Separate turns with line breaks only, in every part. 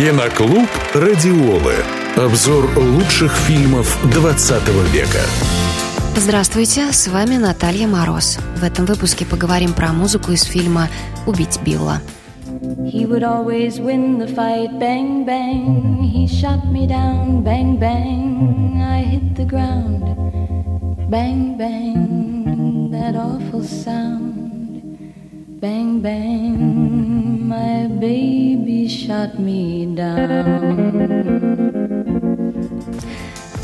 Киноклуб «Радиолы». Обзор лучших фильмов 20 века.
Здравствуйте, с вами Наталья Мороз. В этом выпуске поговорим про музыку из фильма «Убить Билла». He would always win the fight, bang, bang. He shot me down, bang, bang. I hit the ground, bang, bang. That awful sound, bang, bang. Shot me down.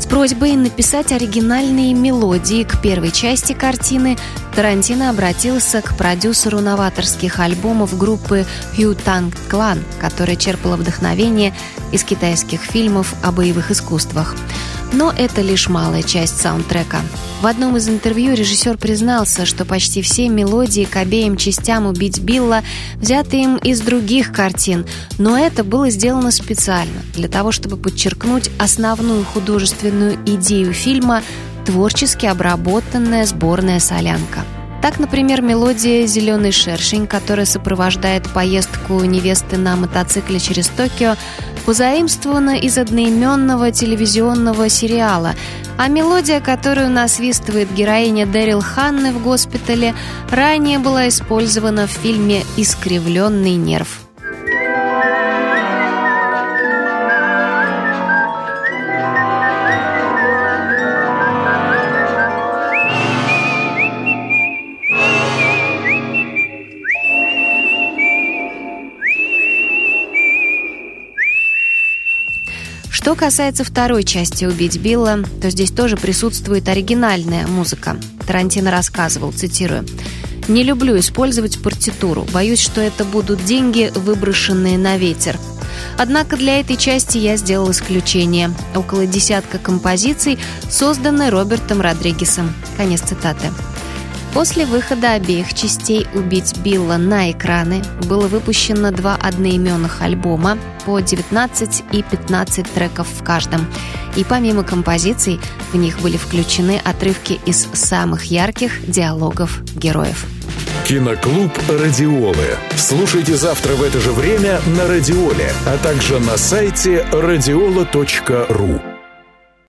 просьбой написать оригинальные мелодии к первой части картины Тарантино обратился к продюсеру новаторских альбомов группы Hugh Tang Clan, которая черпала вдохновение из китайских фильмов о боевых искусствах. Но это лишь малая часть саундтрека. В одном из интервью режиссер признался, что почти все мелодии к обеим частям «Убить Билла» взяты им из других картин, но это было сделано специально, для того, чтобы подчеркнуть основную художественную идею фильма творчески обработанная сборная солянка. Так, например, мелодия «Зеленый шершень», которая сопровождает поездку невесты на мотоцикле через Токио, позаимствована из одноименного телевизионного сериала, а мелодия, которую насвистывает героиня Дэрил Ханны в госпитале, ранее была использована в фильме «Искривленный нерв». Что касается второй части «Убить Билла», то здесь тоже присутствует оригинальная музыка. Тарантино рассказывал, цитирую, «Не люблю использовать партитуру. Боюсь, что это будут деньги, выброшенные на ветер. Однако для этой части я сделал исключение. Около десятка композиций созданы Робертом Родригесом». Конец цитаты. После выхода обеих частей «Убить Билла» на экраны было выпущено два одноименных альбома по 19 и 15 треков в каждом. И помимо композиций, в них были включены отрывки из самых ярких диалогов героев.
Киноклуб «Радиолы». Слушайте завтра в это же время на «Радиоле», а также на сайте радиола.ру.